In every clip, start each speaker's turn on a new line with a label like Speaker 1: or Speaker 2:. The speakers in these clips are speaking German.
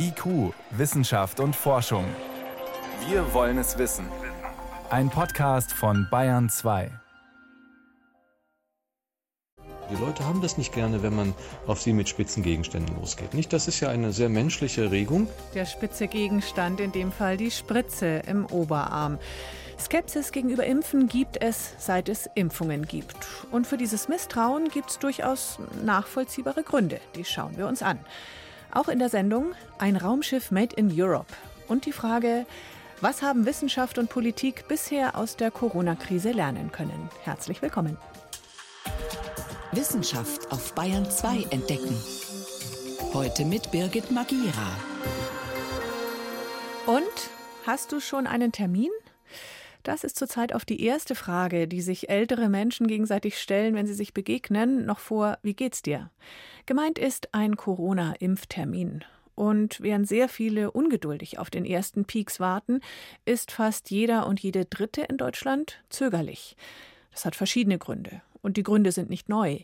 Speaker 1: IQ, Wissenschaft und Forschung. Wir wollen es wissen. Ein Podcast von Bayern 2.
Speaker 2: Die Leute haben das nicht gerne, wenn man auf sie mit spitzen Gegenständen losgeht. Nicht, das ist ja eine sehr menschliche Regung.
Speaker 3: Der spitze Gegenstand, in dem Fall die Spritze im Oberarm. Skepsis gegenüber Impfen gibt es, seit es Impfungen gibt. Und für dieses Misstrauen gibt es durchaus nachvollziehbare Gründe. Die schauen wir uns an. Auch in der Sendung ein Raumschiff Made in Europe und die Frage, was haben Wissenschaft und Politik bisher aus der Corona-Krise lernen können? Herzlich willkommen.
Speaker 4: Wissenschaft auf Bayern 2 entdecken. Heute mit Birgit Magira.
Speaker 3: Und hast du schon einen Termin? Das ist zurzeit auf die erste Frage, die sich ältere Menschen gegenseitig stellen, wenn sie sich begegnen, noch vor Wie geht's dir? Gemeint ist ein Corona-Impftermin. Und während sehr viele ungeduldig auf den ersten Peaks warten, ist fast jeder und jede Dritte in Deutschland zögerlich. Das hat verschiedene Gründe. Und die Gründe sind nicht neu.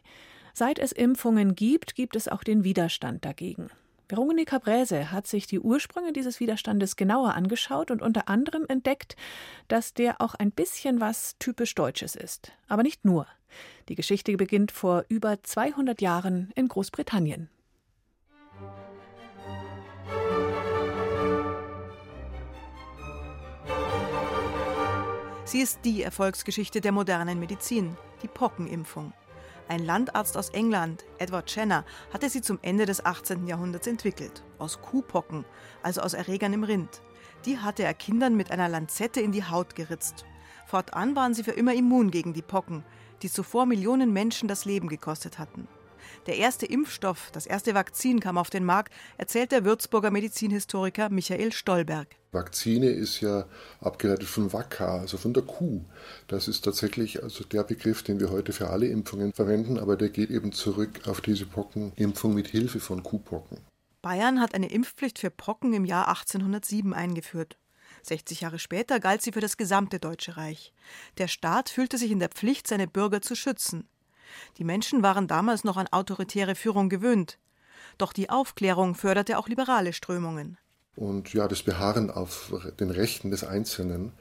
Speaker 3: Seit es Impfungen gibt, gibt es auch den Widerstand dagegen. Veronika Bräse hat sich die Ursprünge dieses Widerstandes genauer angeschaut und unter anderem entdeckt, dass der auch ein bisschen was typisch Deutsches ist. Aber nicht nur. Die Geschichte beginnt vor über 200 Jahren in Großbritannien.
Speaker 5: Sie ist die Erfolgsgeschichte der modernen Medizin, die Pockenimpfung. Ein Landarzt aus England, Edward Jenner, hatte sie zum Ende des 18. Jahrhunderts entwickelt. Aus Kuhpocken, also aus Erregern im Rind. Die hatte er Kindern mit einer Lanzette in die Haut geritzt. Fortan waren sie für immer immun gegen die Pocken, die zuvor Millionen Menschen das Leben gekostet hatten. Der erste Impfstoff, das erste Vakzin kam auf den Markt, erzählt der Würzburger Medizinhistoriker Michael Stolberg.
Speaker 6: Vakzine ist ja abgeleitet von Vacca, also von der Kuh. Das ist tatsächlich also der Begriff, den wir heute für alle Impfungen verwenden, aber der geht eben zurück auf diese Pockenimpfung mit Hilfe von Kuhpocken.
Speaker 5: Bayern hat eine Impfpflicht für Pocken im Jahr 1807 eingeführt. 60 Jahre später galt sie für das gesamte Deutsche Reich. Der Staat fühlte sich in der Pflicht, seine Bürger zu schützen. Die Menschen waren damals noch an autoritäre Führung gewöhnt. Doch die Aufklärung förderte auch liberale Strömungen.
Speaker 6: Und ja, das Beharren auf den Rechten des Einzelnen.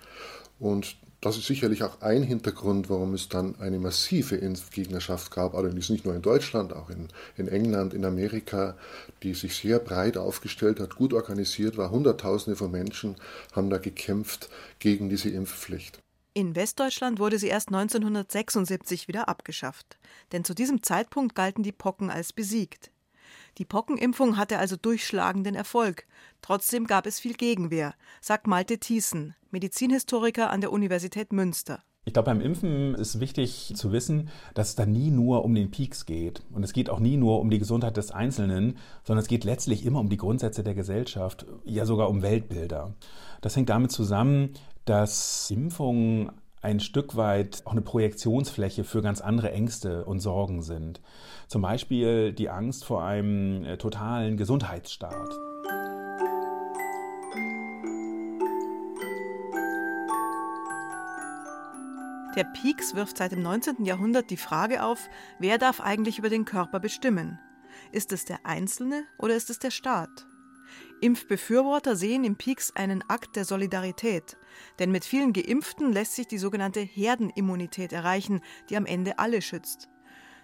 Speaker 6: Und das ist sicherlich auch ein Hintergrund, warum es dann eine massive Impfgegnerschaft gab, allerdings nicht nur in Deutschland, auch in, in England, in Amerika, die sich sehr breit aufgestellt hat, gut organisiert war. Hunderttausende von Menschen haben da gekämpft gegen diese Impfpflicht.
Speaker 5: In Westdeutschland wurde sie erst 1976 wieder abgeschafft, denn zu diesem Zeitpunkt galten die Pocken als besiegt. Die Pockenimpfung hatte also durchschlagenden Erfolg. Trotzdem gab es viel Gegenwehr, sagt Malte Thiessen, Medizinhistoriker an der Universität Münster.
Speaker 7: Ich glaube, beim Impfen ist wichtig zu wissen, dass es da nie nur um den Peaks geht. Und es geht auch nie nur um die Gesundheit des Einzelnen, sondern es geht letztlich immer um die Grundsätze der Gesellschaft, ja sogar um Weltbilder. Das hängt damit zusammen, dass Impfungen ein Stück weit auch eine Projektionsfläche für ganz andere Ängste und Sorgen sind. Zum Beispiel die Angst vor einem äh, totalen Gesundheitsstaat.
Speaker 5: Der Pieks wirft seit dem 19. Jahrhundert die Frage auf, wer darf eigentlich über den Körper bestimmen? Ist es der Einzelne oder ist es der Staat? Impfbefürworter sehen im Pieks einen Akt der Solidarität, denn mit vielen Geimpften lässt sich die sogenannte Herdenimmunität erreichen, die am Ende alle schützt.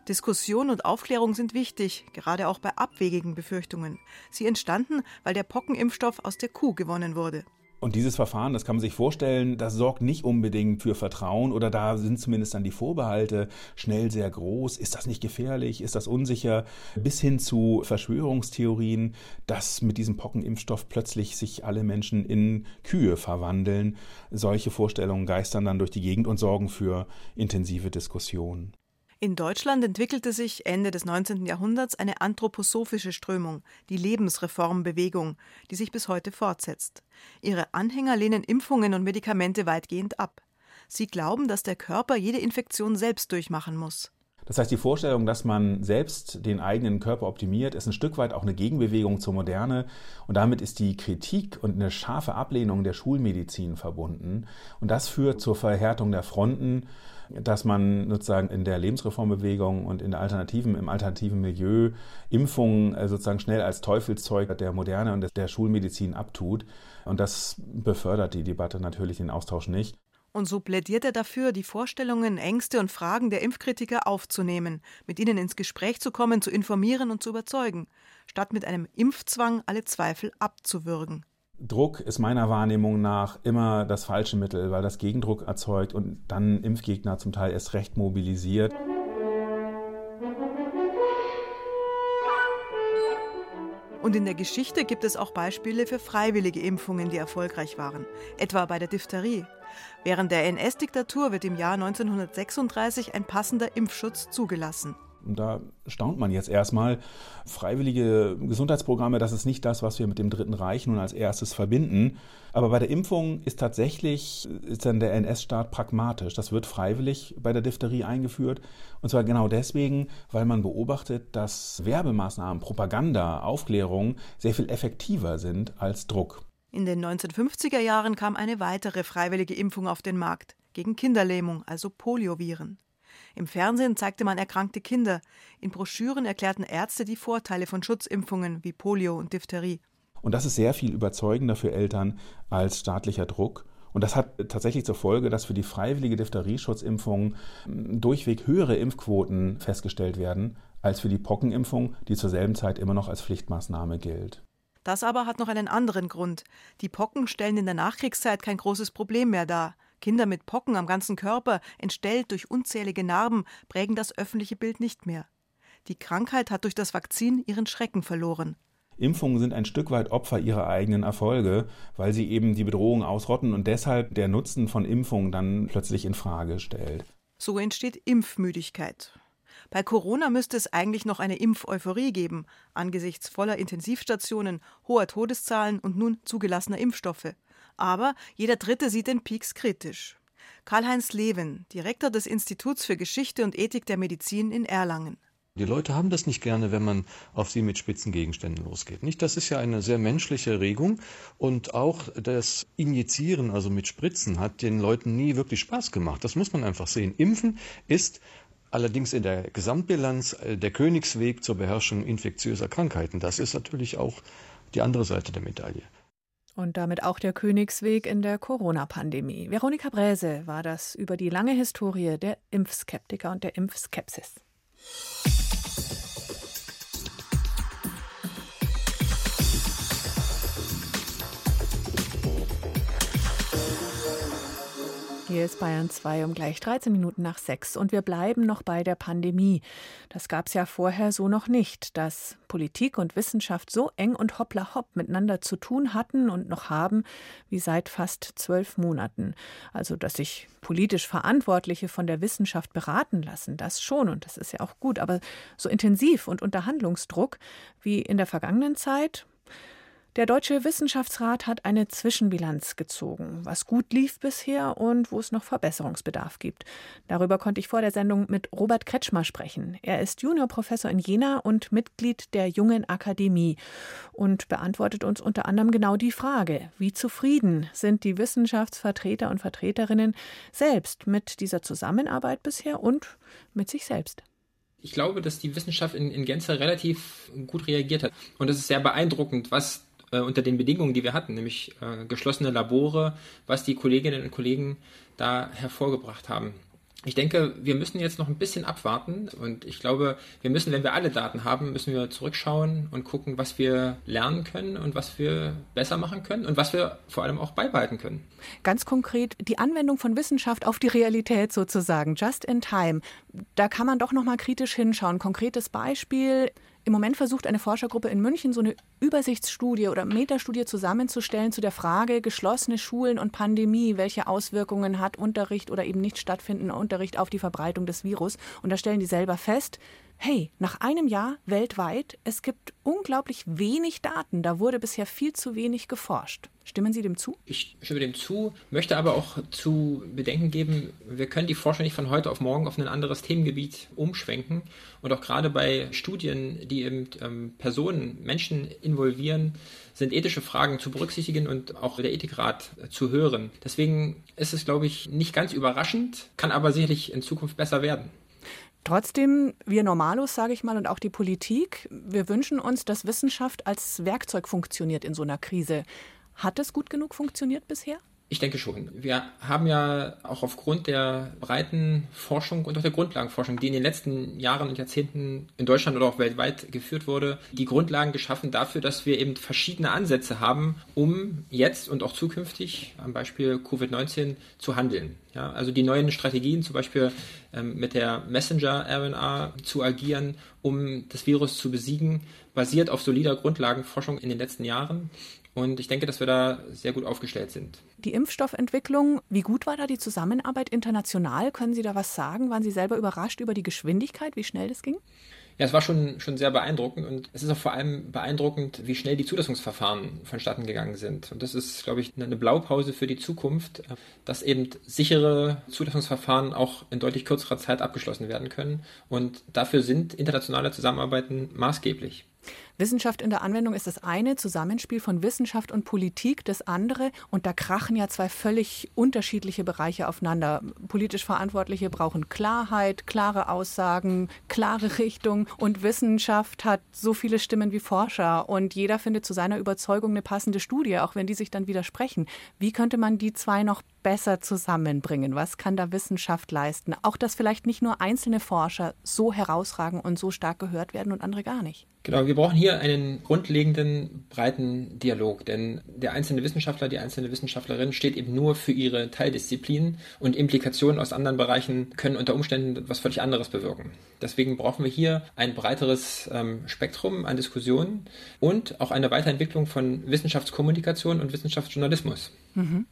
Speaker 5: Diskussion und Aufklärung sind wichtig, gerade auch bei abwegigen Befürchtungen. Sie entstanden, weil der Pockenimpfstoff aus der Kuh gewonnen wurde.
Speaker 7: Und dieses Verfahren, das kann man sich vorstellen, das sorgt nicht unbedingt für Vertrauen oder da sind zumindest dann die Vorbehalte schnell sehr groß. Ist das nicht gefährlich? Ist das unsicher? Bis hin zu Verschwörungstheorien, dass mit diesem Pockenimpfstoff plötzlich sich alle Menschen in Kühe verwandeln. Solche Vorstellungen geistern dann durch die Gegend und sorgen für intensive Diskussionen.
Speaker 5: In Deutschland entwickelte sich Ende des 19. Jahrhunderts eine anthroposophische Strömung, die Lebensreformbewegung, die sich bis heute fortsetzt. Ihre Anhänger lehnen Impfungen und Medikamente weitgehend ab. Sie glauben, dass der Körper jede Infektion selbst durchmachen muss.
Speaker 7: Das heißt, die Vorstellung, dass man selbst den eigenen Körper optimiert, ist ein Stück weit auch eine Gegenbewegung zur Moderne. Und damit ist die Kritik und eine scharfe Ablehnung der Schulmedizin verbunden. Und das führt zur Verhärtung der Fronten dass man sozusagen in der Lebensreformbewegung und in der alternativen, im alternativen Milieu Impfungen äh, sozusagen schnell als Teufelszeug der Moderne und der Schulmedizin abtut. Und das befördert die Debatte natürlich den Austausch nicht.
Speaker 5: Und so plädiert er dafür, die Vorstellungen, Ängste und Fragen der Impfkritiker aufzunehmen, mit ihnen ins Gespräch zu kommen, zu informieren und zu überzeugen, statt mit einem Impfzwang alle Zweifel abzuwürgen.
Speaker 7: Druck ist meiner Wahrnehmung nach immer das falsche Mittel, weil das Gegendruck erzeugt und dann Impfgegner zum Teil erst recht mobilisiert.
Speaker 5: Und in der Geschichte gibt es auch Beispiele für freiwillige Impfungen, die erfolgreich waren, etwa bei der Diphtherie. Während der NS-Diktatur wird im Jahr 1936 ein passender Impfschutz zugelassen.
Speaker 7: Und da staunt man jetzt erstmal. Freiwillige Gesundheitsprogramme, das ist nicht das, was wir mit dem Dritten Reich nun als erstes verbinden. Aber bei der Impfung ist tatsächlich, ist dann der NS-Staat pragmatisch. Das wird freiwillig bei der Diphtherie eingeführt. Und zwar genau deswegen, weil man beobachtet, dass Werbemaßnahmen, Propaganda, Aufklärung sehr viel effektiver sind als Druck.
Speaker 5: In den 1950er Jahren kam eine weitere freiwillige Impfung auf den Markt gegen Kinderlähmung, also Polioviren. Im Fernsehen zeigte man erkrankte Kinder. In Broschüren erklärten Ärzte die Vorteile von Schutzimpfungen wie Polio und Diphtherie.
Speaker 7: Und das ist sehr viel überzeugender für Eltern als staatlicher Druck. Und das hat tatsächlich zur Folge, dass für die freiwillige Diphtherie-Schutzimpfung hm, durchweg höhere Impfquoten festgestellt werden als für die Pockenimpfung, die zur selben Zeit immer noch als Pflichtmaßnahme gilt.
Speaker 5: Das aber hat noch einen anderen Grund. Die Pocken stellen in der Nachkriegszeit kein großes Problem mehr dar. Kinder mit Pocken am ganzen Körper, entstellt durch unzählige Narben, prägen das öffentliche Bild nicht mehr. Die Krankheit hat durch das Vakzin ihren Schrecken verloren.
Speaker 7: Impfungen sind ein Stück weit Opfer ihrer eigenen Erfolge, weil sie eben die Bedrohung ausrotten und deshalb der Nutzen von Impfungen dann plötzlich in Frage stellt.
Speaker 5: So entsteht Impfmüdigkeit. Bei Corona müsste es eigentlich noch eine Impfeuphorie geben, angesichts voller Intensivstationen, hoher Todeszahlen und nun zugelassener Impfstoffe. Aber jeder Dritte sieht den Peaks kritisch. Karl-Heinz Leven, Direktor des Instituts für Geschichte und Ethik der Medizin in Erlangen.
Speaker 2: Die Leute haben das nicht gerne, wenn man auf sie mit spitzen Gegenständen losgeht. Nicht? Das ist ja eine sehr menschliche Regung und auch das Injizieren, also mit Spritzen, hat den Leuten nie wirklich Spaß gemacht. Das muss man einfach sehen. Impfen ist allerdings in der Gesamtbilanz äh, der Königsweg zur Beherrschung infektiöser Krankheiten. Das ist natürlich auch die andere Seite der Medaille.
Speaker 3: Und damit auch der Königsweg in der Corona-Pandemie. Veronika Bräse war das über die lange Historie der Impfskeptiker und der Impfskepsis. Hier ist Bayern 2 um gleich 13 Minuten nach 6 und wir bleiben noch bei der Pandemie. Das gab es ja vorher so noch nicht, dass Politik und Wissenschaft so eng und hoppla hopp miteinander zu tun hatten und noch haben wie seit fast zwölf Monaten. Also, dass sich politisch Verantwortliche von der Wissenschaft beraten lassen, das schon und das ist ja auch gut, aber so intensiv und unter Handlungsdruck wie in der vergangenen Zeit, der Deutsche Wissenschaftsrat hat eine Zwischenbilanz gezogen, was gut lief bisher und wo es noch Verbesserungsbedarf gibt. Darüber konnte ich vor der Sendung mit Robert Kretschmer sprechen. Er ist Juniorprofessor in Jena und Mitglied der Jungen Akademie und beantwortet uns unter anderem genau die Frage, wie zufrieden sind die Wissenschaftsvertreter und Vertreterinnen selbst mit dieser Zusammenarbeit bisher und mit sich selbst.
Speaker 8: Ich glaube, dass die Wissenschaft in, in Gänze relativ gut reagiert hat. Und es ist sehr beeindruckend, was äh, unter den Bedingungen, die wir hatten, nämlich äh, geschlossene Labore, was die Kolleginnen und Kollegen da hervorgebracht haben. Ich denke, wir müssen jetzt noch ein bisschen abwarten und ich glaube, wir müssen, wenn wir alle Daten haben, müssen wir zurückschauen und gucken, was wir lernen können und was wir besser machen können und was wir vor allem auch beibehalten können.
Speaker 3: Ganz konkret die Anwendung von Wissenschaft auf die Realität sozusagen, just in time. Da kann man doch noch mal kritisch hinschauen. Konkretes Beispiel im Moment versucht eine Forschergruppe in München so eine Übersichtsstudie oder Metastudie zusammenzustellen zu der Frage geschlossene Schulen und Pandemie, welche Auswirkungen hat Unterricht oder eben nicht stattfindender Unterricht auf die Verbreitung des Virus. Und da stellen die selber fest, hey, nach einem Jahr weltweit, es gibt unglaublich wenig Daten, da wurde bisher viel zu wenig geforscht. Stimmen Sie dem zu?
Speaker 8: Ich stimme dem zu, möchte aber auch zu bedenken geben, wir können die Forschung nicht von heute auf morgen auf ein anderes Themengebiet umschwenken. Und auch gerade bei Studien, die eben ähm, Personen, Menschen involvieren, sind ethische Fragen zu berücksichtigen und auch der Ethikrat zu hören. Deswegen ist es, glaube ich, nicht ganz überraschend, kann aber sicherlich in Zukunft besser werden.
Speaker 3: Trotzdem, wir Normalos, sage ich mal, und auch die Politik, wir wünschen uns, dass Wissenschaft als Werkzeug funktioniert in so einer Krise. Hat es gut genug funktioniert bisher?
Speaker 8: Ich denke schon. Wir haben ja auch aufgrund der breiten Forschung und auch der Grundlagenforschung, die in den letzten Jahren und Jahrzehnten in Deutschland oder auch weltweit geführt wurde, die Grundlagen geschaffen dafür, dass wir eben verschiedene Ansätze haben, um jetzt und auch zukünftig am Beispiel Covid-19 zu handeln. Ja, also die neuen Strategien, zum Beispiel ähm, mit der Messenger-RNA zu agieren, um das Virus zu besiegen, basiert auf solider Grundlagenforschung in den letzten Jahren. Und ich denke, dass wir da sehr gut aufgestellt sind.
Speaker 3: Die Impfstoffentwicklung, wie gut war da die Zusammenarbeit international? Können Sie da was sagen? Waren Sie selber überrascht über die Geschwindigkeit, wie schnell das ging?
Speaker 8: Ja, es war schon, schon sehr beeindruckend und es ist auch vor allem beeindruckend, wie schnell die Zulassungsverfahren vonstatten gegangen sind. Und das ist, glaube ich, eine Blaupause für die Zukunft, dass eben sichere Zulassungsverfahren auch in deutlich kürzerer Zeit abgeschlossen werden können. Und dafür sind internationale Zusammenarbeiten maßgeblich.
Speaker 3: Wissenschaft in der Anwendung ist das eine, Zusammenspiel von Wissenschaft und Politik das andere. Und da krachen ja zwei völlig unterschiedliche Bereiche aufeinander. Politisch Verantwortliche brauchen Klarheit, klare Aussagen, klare Richtung. Und Wissenschaft hat so viele Stimmen wie Forscher. Und jeder findet zu seiner Überzeugung eine passende Studie, auch wenn die sich dann widersprechen. Wie könnte man die zwei noch besser zusammenbringen? Was kann da Wissenschaft leisten? Auch, dass vielleicht nicht nur einzelne Forscher so herausragen und so stark gehört werden und andere gar nicht.
Speaker 8: Genau, wir brauchen hier einen grundlegenden, breiten Dialog, denn der einzelne Wissenschaftler, die einzelne Wissenschaftlerin steht eben nur für ihre Teildisziplin und Implikationen aus anderen Bereichen können unter Umständen was völlig anderes bewirken. Deswegen brauchen wir hier ein breiteres ähm, Spektrum an Diskussionen und auch eine Weiterentwicklung von Wissenschaftskommunikation und Wissenschaftsjournalismus.
Speaker 3: Mhm.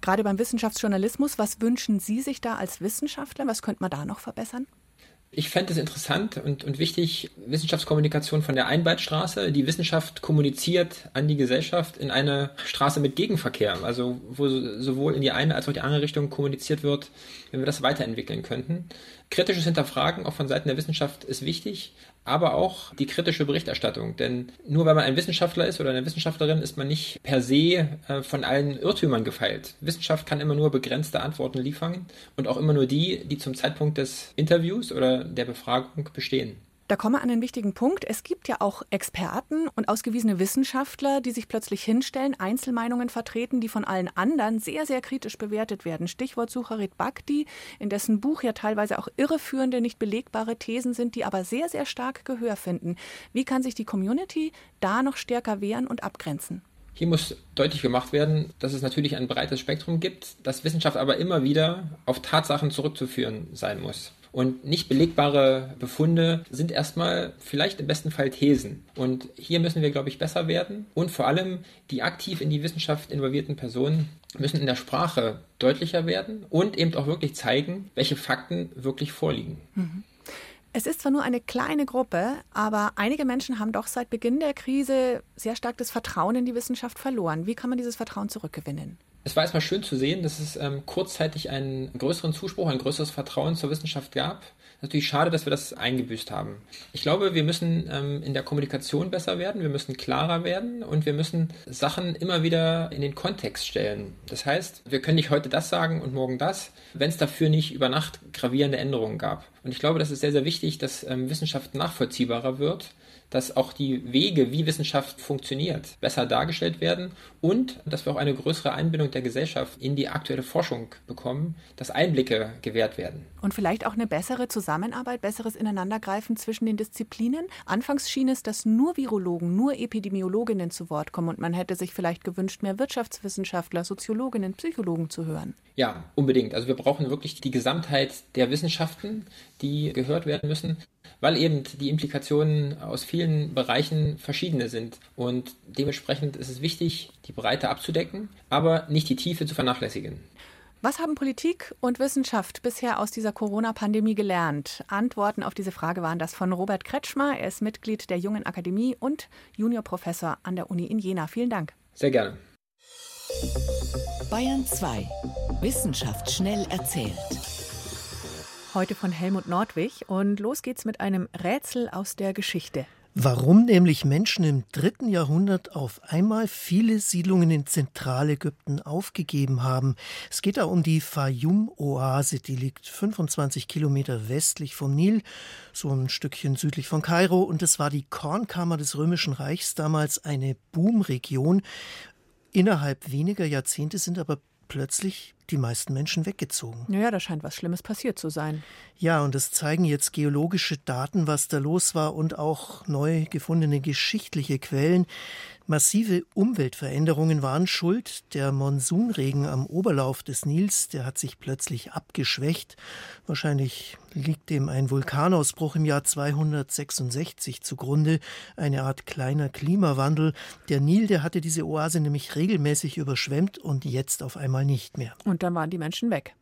Speaker 3: Gerade beim Wissenschaftsjournalismus, was wünschen Sie sich da als Wissenschaftler? Was könnte man da noch verbessern?
Speaker 8: Ich fände es interessant und, und wichtig, Wissenschaftskommunikation von der Einbahnstraße. Die Wissenschaft kommuniziert an die Gesellschaft in eine Straße mit Gegenverkehr, also wo sowohl in die eine als auch die andere Richtung kommuniziert wird, wenn wir das weiterentwickeln könnten. Kritisches Hinterfragen auch von Seiten der Wissenschaft ist wichtig, aber auch die kritische Berichterstattung. Denn nur weil man ein Wissenschaftler ist oder eine Wissenschaftlerin, ist man nicht per se äh, von allen Irrtümern gefeilt. Wissenschaft kann immer nur begrenzte Antworten liefern und auch immer nur die, die zum Zeitpunkt des Interviews oder der Befragung bestehen.
Speaker 3: Da kommen wir an einen wichtigen Punkt. Es gibt ja auch Experten und ausgewiesene Wissenschaftler, die sich plötzlich hinstellen, Einzelmeinungen vertreten, die von allen anderen sehr, sehr kritisch bewertet werden. Stichwort Sucharit Bhakti, in dessen Buch ja teilweise auch irreführende, nicht belegbare Thesen sind, die aber sehr, sehr stark Gehör finden. Wie kann sich die Community da noch stärker wehren und abgrenzen?
Speaker 8: Hier muss deutlich gemacht werden, dass es natürlich ein breites Spektrum gibt, dass Wissenschaft aber immer wieder auf Tatsachen zurückzuführen sein muss. Und nicht belegbare Befunde sind erstmal vielleicht im besten Fall Thesen. Und hier müssen wir, glaube ich, besser werden. Und vor allem die aktiv in die Wissenschaft involvierten Personen müssen in der Sprache deutlicher werden und eben auch wirklich zeigen, welche Fakten wirklich vorliegen.
Speaker 3: Mhm. Es ist zwar nur eine kleine Gruppe, aber einige Menschen haben doch seit Beginn der Krise sehr stark das Vertrauen in die Wissenschaft verloren. Wie kann man dieses Vertrauen zurückgewinnen?
Speaker 8: Es war erstmal schön zu sehen, dass es ähm, kurzzeitig einen größeren Zuspruch, ein größeres Vertrauen zur Wissenschaft gab. Natürlich schade, dass wir das eingebüßt haben. Ich glaube, wir müssen ähm, in der Kommunikation besser werden, wir müssen klarer werden und wir müssen Sachen immer wieder in den Kontext stellen. Das heißt, wir können nicht heute das sagen und morgen das, wenn es dafür nicht über Nacht gravierende Änderungen gab. Und ich glaube, das ist sehr, sehr wichtig, dass ähm, Wissenschaft nachvollziehbarer wird dass auch die Wege, wie Wissenschaft funktioniert, besser dargestellt werden und dass wir auch eine größere Einbindung der Gesellschaft in die aktuelle Forschung bekommen, dass Einblicke gewährt werden.
Speaker 3: Und vielleicht auch eine bessere Zusammenarbeit, besseres Ineinandergreifen zwischen den Disziplinen. Anfangs schien es, dass nur Virologen, nur Epidemiologinnen zu Wort kommen und man hätte sich vielleicht gewünscht, mehr Wirtschaftswissenschaftler, Soziologinnen, Psychologen zu hören.
Speaker 8: Ja, unbedingt. Also wir brauchen wirklich die Gesamtheit der Wissenschaften, die gehört werden müssen weil eben die Implikationen aus vielen Bereichen verschiedene sind. Und dementsprechend ist es wichtig, die Breite abzudecken, aber nicht die Tiefe zu vernachlässigen.
Speaker 3: Was haben Politik und Wissenschaft bisher aus dieser Corona-Pandemie gelernt? Antworten auf diese Frage waren das von Robert Kretschmer. Er ist Mitglied der Jungen Akademie und Juniorprofessor an der Uni in Jena. Vielen Dank.
Speaker 8: Sehr gerne.
Speaker 4: Bayern 2. Wissenschaft schnell erzählt.
Speaker 3: Heute von Helmut Nordwig und los geht's mit einem Rätsel aus der Geschichte.
Speaker 9: Warum nämlich Menschen im dritten Jahrhundert auf einmal viele Siedlungen in Zentralägypten aufgegeben haben. Es geht da um die Fayum-Oase, die liegt 25 Kilometer westlich vom Nil, so ein Stückchen südlich von Kairo. Und es war die Kornkammer des Römischen Reichs damals eine Boomregion. Innerhalb weniger Jahrzehnte sind aber plötzlich die meisten Menschen weggezogen.
Speaker 3: Naja, da scheint was Schlimmes passiert zu sein.
Speaker 9: Ja, und es zeigen jetzt geologische Daten, was da los war und auch neu gefundene geschichtliche Quellen. Massive Umweltveränderungen waren schuld. Der Monsunregen am Oberlauf des Nils, der hat sich plötzlich abgeschwächt. Wahrscheinlich liegt dem ein Vulkanausbruch im Jahr 266 zugrunde, eine Art kleiner Klimawandel. Der Nil, der hatte diese Oase nämlich regelmäßig überschwemmt und jetzt auf einmal nicht mehr.
Speaker 3: Und dann waren die Menschen weg.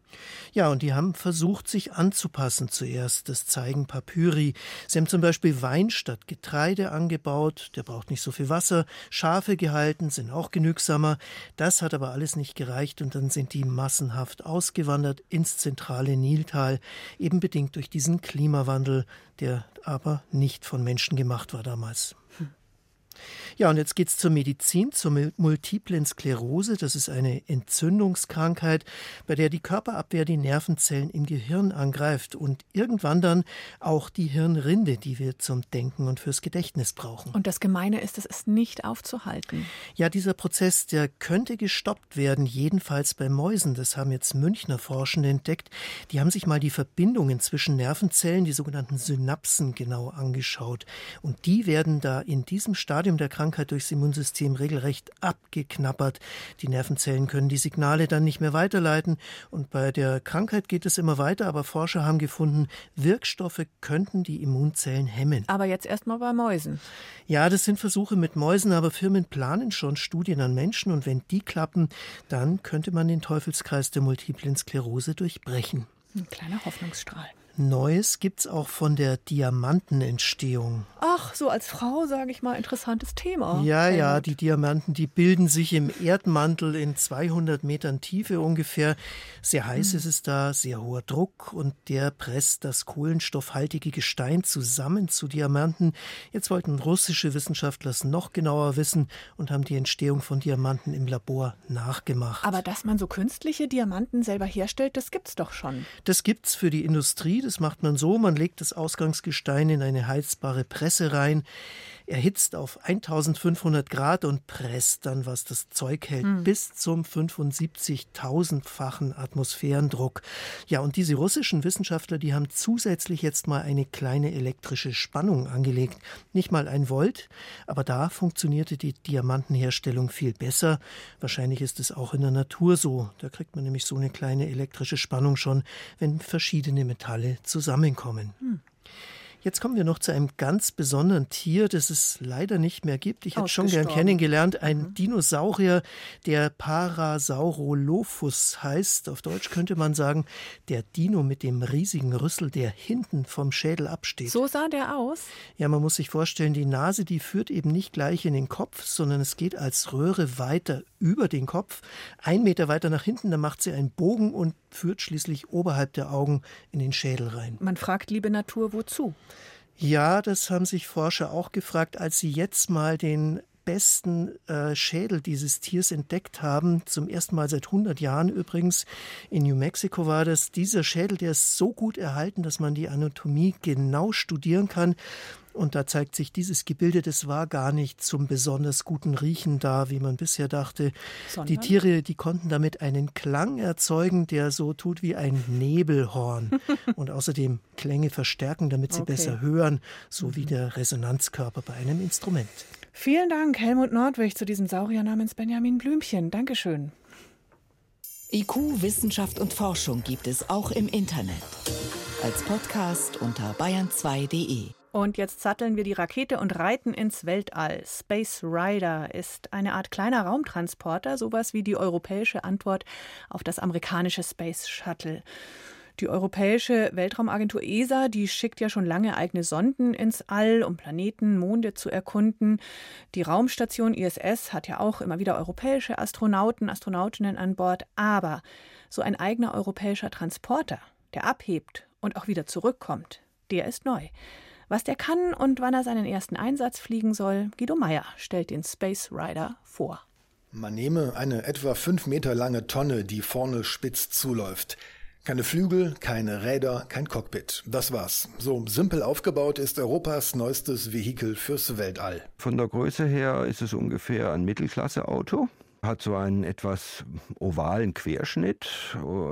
Speaker 9: Ja, und die haben versucht, sich anzupassen zuerst. Das zeigen Papyri. Sie haben zum Beispiel Wein statt Getreide angebaut. Der braucht nicht so viel Wasser. Schafe gehalten, sind auch genügsamer. Das hat aber alles nicht gereicht und dann sind die massenhaft ausgewandert ins zentrale Niltal, eben bedingt durch diesen Klimawandel, der aber nicht von Menschen gemacht war damals. Ja, und jetzt geht's zur Medizin, zur multiplen Sklerose. Das ist eine Entzündungskrankheit, bei der die Körperabwehr die Nervenzellen im Gehirn angreift und irgendwann dann auch die Hirnrinde, die wir zum Denken und fürs Gedächtnis brauchen.
Speaker 3: Und das Gemeine ist, es ist nicht aufzuhalten.
Speaker 9: Ja, dieser Prozess, der könnte gestoppt werden, jedenfalls bei Mäusen. Das haben jetzt Münchner Forschende entdeckt. Die haben sich mal die Verbindungen zwischen Nervenzellen, die sogenannten Synapsen, genau angeschaut. Und die werden da in diesem Stadium der Krankheit Krankheit durchs Immunsystem regelrecht abgeknappert. Die Nervenzellen können die Signale dann nicht mehr weiterleiten und bei der Krankheit geht es immer weiter, aber Forscher haben gefunden, Wirkstoffe könnten die Immunzellen hemmen.
Speaker 3: Aber jetzt erstmal bei Mäusen.
Speaker 9: Ja, das sind Versuche mit Mäusen, aber Firmen planen schon Studien an Menschen und wenn die klappen, dann könnte man den Teufelskreis der multiplen Sklerose durchbrechen.
Speaker 3: Ein kleiner Hoffnungsstrahl.
Speaker 9: Neues gibt es auch von der Diamantenentstehung.
Speaker 3: Ach, so als Frau, sage ich mal, interessantes Thema.
Speaker 9: Ja, ja, die Diamanten, die bilden sich im Erdmantel in 200 Metern Tiefe ungefähr. Sehr heiß hm. ist es da, sehr hoher Druck und der presst das kohlenstoffhaltige Gestein zusammen zu Diamanten. Jetzt wollten russische Wissenschaftler es noch genauer wissen und haben die Entstehung von Diamanten im Labor nachgemacht.
Speaker 3: Aber dass man so künstliche Diamanten selber herstellt, das gibt's doch schon.
Speaker 9: Das gibt's für die Industrie. Das macht man so, man legt das Ausgangsgestein in eine heizbare Presse rein, erhitzt auf 1500 Grad und presst dann, was das Zeug hält, hm. bis zum 75.000-fachen Atmosphärendruck. Ja, und diese russischen Wissenschaftler, die haben zusätzlich jetzt mal eine kleine elektrische Spannung angelegt. Nicht mal ein Volt, aber da funktionierte die Diamantenherstellung viel besser. Wahrscheinlich ist es auch in der Natur so. Da kriegt man nämlich so eine kleine elektrische Spannung schon, wenn verschiedene Metalle zusammenkommen. Hm. Jetzt kommen wir noch zu einem ganz besonderen Tier, das es leider nicht mehr gibt. Ich hätte schon gern kennengelernt. Ein mhm. Dinosaurier, der Parasaurolophus heißt. Auf Deutsch könnte man sagen, der Dino mit dem riesigen Rüssel, der hinten vom Schädel absteht.
Speaker 3: So sah der aus?
Speaker 9: Ja, man muss sich vorstellen, die Nase, die führt eben nicht gleich in den Kopf, sondern es geht als Röhre weiter über den Kopf. Ein Meter weiter nach hinten, da macht sie einen Bogen und führt schließlich oberhalb der Augen in den Schädel rein.
Speaker 3: Man fragt, liebe Natur, wozu?
Speaker 9: Ja, das haben sich Forscher auch gefragt, als sie jetzt mal den besten äh, Schädel dieses Tiers entdeckt haben. Zum ersten Mal seit 100 Jahren übrigens. In New Mexico war das. Dieser Schädel, der ist so gut erhalten, dass man die Anatomie genau studieren kann. Und da zeigt sich, dieses Gebilde, das war gar nicht zum besonders guten Riechen da, wie man bisher dachte. Sondern? Die Tiere, die konnten damit einen Klang erzeugen, der so tut wie ein Nebelhorn. und außerdem Klänge verstärken, damit sie okay. besser hören, so mhm. wie der Resonanzkörper bei einem Instrument.
Speaker 3: Vielen Dank, Helmut Nordwig, zu diesem Saurier namens Benjamin Blümchen. Dankeschön.
Speaker 4: IQ, Wissenschaft und Forschung gibt es auch im Internet. Als Podcast unter bayern2.de.
Speaker 3: Und jetzt satteln wir die Rakete und reiten ins Weltall. Space Rider ist eine Art kleiner Raumtransporter, sowas wie die europäische Antwort auf das amerikanische Space Shuttle. Die Europäische Weltraumagentur ESA, die schickt ja schon lange eigene Sonden ins All, um Planeten, Monde zu erkunden. Die Raumstation ISS hat ja auch immer wieder europäische Astronauten, Astronautinnen an Bord. Aber so ein eigener europäischer Transporter, der abhebt und auch wieder zurückkommt, der ist neu. Was der kann und wann er seinen ersten Einsatz fliegen soll, Guido Meyer stellt den Space Rider vor.
Speaker 10: Man nehme eine etwa fünf Meter lange Tonne, die vorne spitz zuläuft. Keine Flügel, keine Räder, kein Cockpit. Das war's. So simpel aufgebaut ist Europas neuestes Vehikel fürs Weltall.
Speaker 11: Von der Größe her ist es ungefähr ein Mittelklasse-Auto. Hat so einen etwas ovalen Querschnitt,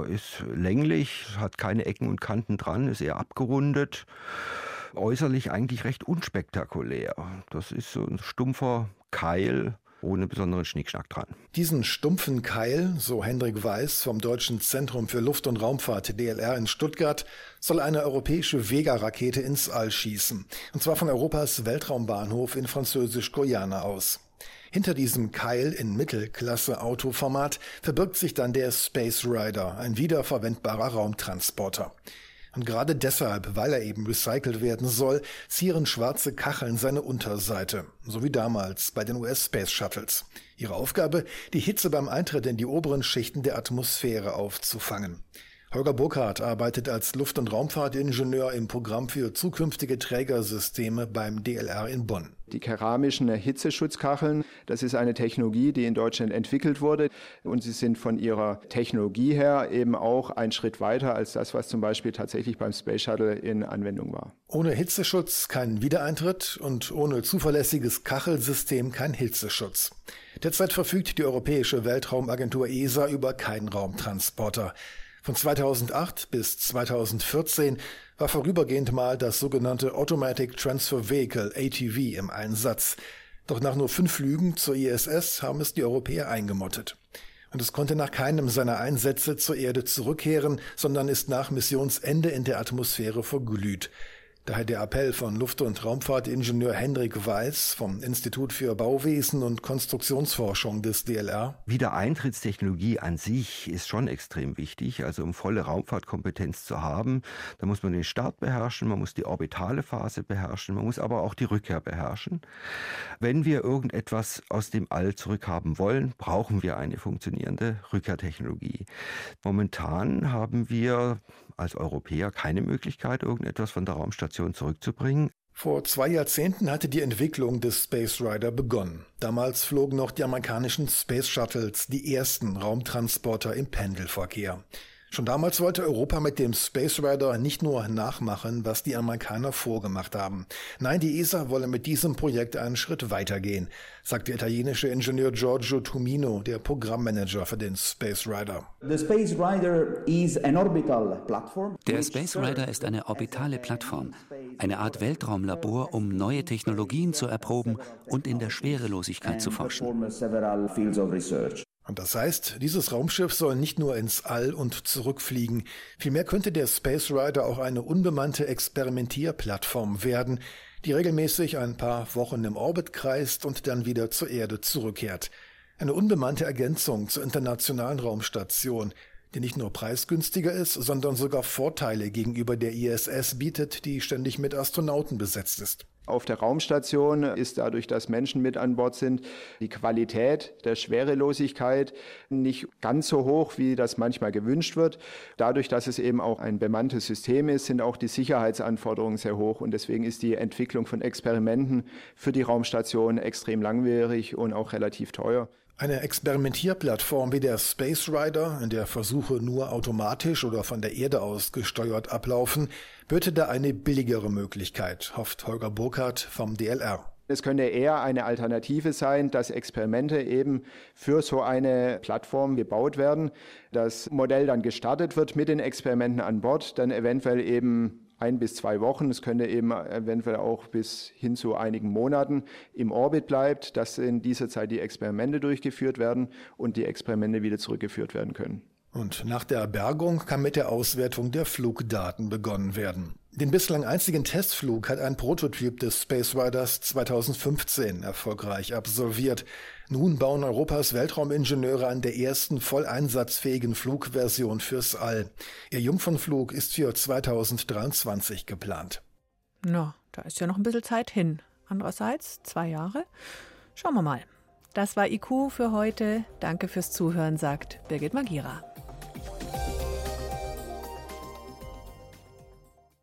Speaker 11: ist länglich, hat keine Ecken und Kanten dran, ist eher abgerundet. Äußerlich eigentlich recht unspektakulär. Das ist so ein stumpfer Keil ohne besonderen Schnickschnack dran.
Speaker 10: Diesen stumpfen Keil, so Hendrik Weiß vom Deutschen Zentrum für Luft- und Raumfahrt DLR in Stuttgart, soll eine europäische Vega-Rakete ins All schießen. Und zwar von Europas Weltraumbahnhof in Französisch-Guyana aus. Hinter diesem Keil in Mittelklasse-Autoformat verbirgt sich dann der Space Rider, ein wiederverwendbarer Raumtransporter. Und gerade deshalb, weil er eben recycelt werden soll, zieren schwarze Kacheln seine Unterseite, so wie damals bei den US Space Shuttles. Ihre Aufgabe, die Hitze beim Eintritt in die oberen Schichten der Atmosphäre aufzufangen. Holger Burkhardt arbeitet als Luft- und Raumfahrtingenieur im Programm für zukünftige Trägersysteme beim DLR in Bonn.
Speaker 12: Die keramischen Hitzeschutzkacheln, das ist eine Technologie, die in Deutschland entwickelt wurde und sie sind von ihrer Technologie her eben auch ein Schritt weiter als das, was zum Beispiel tatsächlich beim Space Shuttle in Anwendung war.
Speaker 10: Ohne Hitzeschutz kein Wiedereintritt und ohne zuverlässiges Kachelsystem kein Hitzeschutz. Derzeit verfügt die Europäische Weltraumagentur ESA über keinen Raumtransporter. Von 2008 bis 2014 war vorübergehend mal das sogenannte Automatic Transfer Vehicle ATV im Einsatz. Doch nach nur fünf Flügen zur ISS haben es die Europäer eingemottet. Und es konnte nach keinem seiner Einsätze zur Erde zurückkehren, sondern ist nach Missionsende in der Atmosphäre verglüht. Daher der Appell von Luft- und Raumfahrtingenieur Hendrik Weiß vom Institut für Bauwesen und Konstruktionsforschung des DLR.
Speaker 11: Wiedereintrittstechnologie an sich ist schon extrem wichtig. Also um volle Raumfahrtkompetenz zu haben, da muss man den Start beherrschen, man muss die orbitale Phase beherrschen, man muss aber auch die Rückkehr beherrschen. Wenn wir irgendetwas aus dem All zurückhaben wollen, brauchen wir eine funktionierende Rückkehrtechnologie. Momentan haben wir als Europäer keine Möglichkeit, irgendetwas von der Raumstation zurückzubringen.
Speaker 10: Vor zwei Jahrzehnten hatte die Entwicklung des Space Rider begonnen. Damals flogen noch die amerikanischen Space Shuttles, die ersten Raumtransporter im Pendelverkehr. Schon damals wollte Europa mit dem Space Rider nicht nur nachmachen, was die Amerikaner vorgemacht haben. Nein, die ESA wolle mit diesem Projekt einen Schritt weitergehen, sagt der italienische Ingenieur Giorgio Tumino, der Programmmanager für den Space Rider.
Speaker 13: Der Space Rider ist eine orbitale Plattform, eine Art Weltraumlabor, um neue Technologien zu erproben und in der Schwerelosigkeit zu forschen.
Speaker 10: Und das heißt, dieses Raumschiff soll nicht nur ins All und zurückfliegen, vielmehr könnte der Space Rider auch eine unbemannte Experimentierplattform werden, die regelmäßig ein paar Wochen im Orbit kreist und dann wieder zur Erde zurückkehrt. Eine unbemannte Ergänzung zur internationalen Raumstation, die nicht nur preisgünstiger ist, sondern sogar Vorteile gegenüber der ISS bietet, die ständig mit Astronauten besetzt ist.
Speaker 12: Auf der Raumstation ist dadurch, dass Menschen mit an Bord sind, die Qualität der Schwerelosigkeit nicht ganz so hoch, wie das manchmal gewünscht wird. Dadurch, dass es eben auch ein bemanntes System ist, sind auch die Sicherheitsanforderungen sehr hoch und deswegen ist die Entwicklung von Experimenten für die Raumstation extrem langwierig und auch relativ teuer.
Speaker 10: Eine Experimentierplattform wie der Space Rider, in der Versuche nur automatisch oder von der Erde aus gesteuert ablaufen, böte da eine billigere Möglichkeit, hofft Holger Burkhardt vom DLR.
Speaker 12: Es könnte eher eine Alternative sein, dass Experimente eben für so eine Plattform gebaut werden, das Modell dann gestartet wird mit den Experimenten an Bord, dann eventuell eben ein bis zwei Wochen, es könnte eben eventuell auch bis hin zu einigen Monaten im Orbit bleibt, dass in dieser Zeit die Experimente durchgeführt werden und die Experimente wieder zurückgeführt werden können.
Speaker 10: Und nach der Bergung kann mit der Auswertung der Flugdaten begonnen werden. Den bislang einzigen Testflug hat ein Prototyp des Space Riders 2015 erfolgreich absolviert. Nun bauen Europas Weltraumingenieure an der ersten voll einsatzfähigen Flugversion fürs All. Ihr Jungfernflug ist für 2023 geplant.
Speaker 3: Na, da ist ja noch ein bisschen Zeit hin. Andererseits zwei Jahre. Schauen wir mal. Das war IQ für heute. Danke fürs Zuhören, sagt Birgit Magira.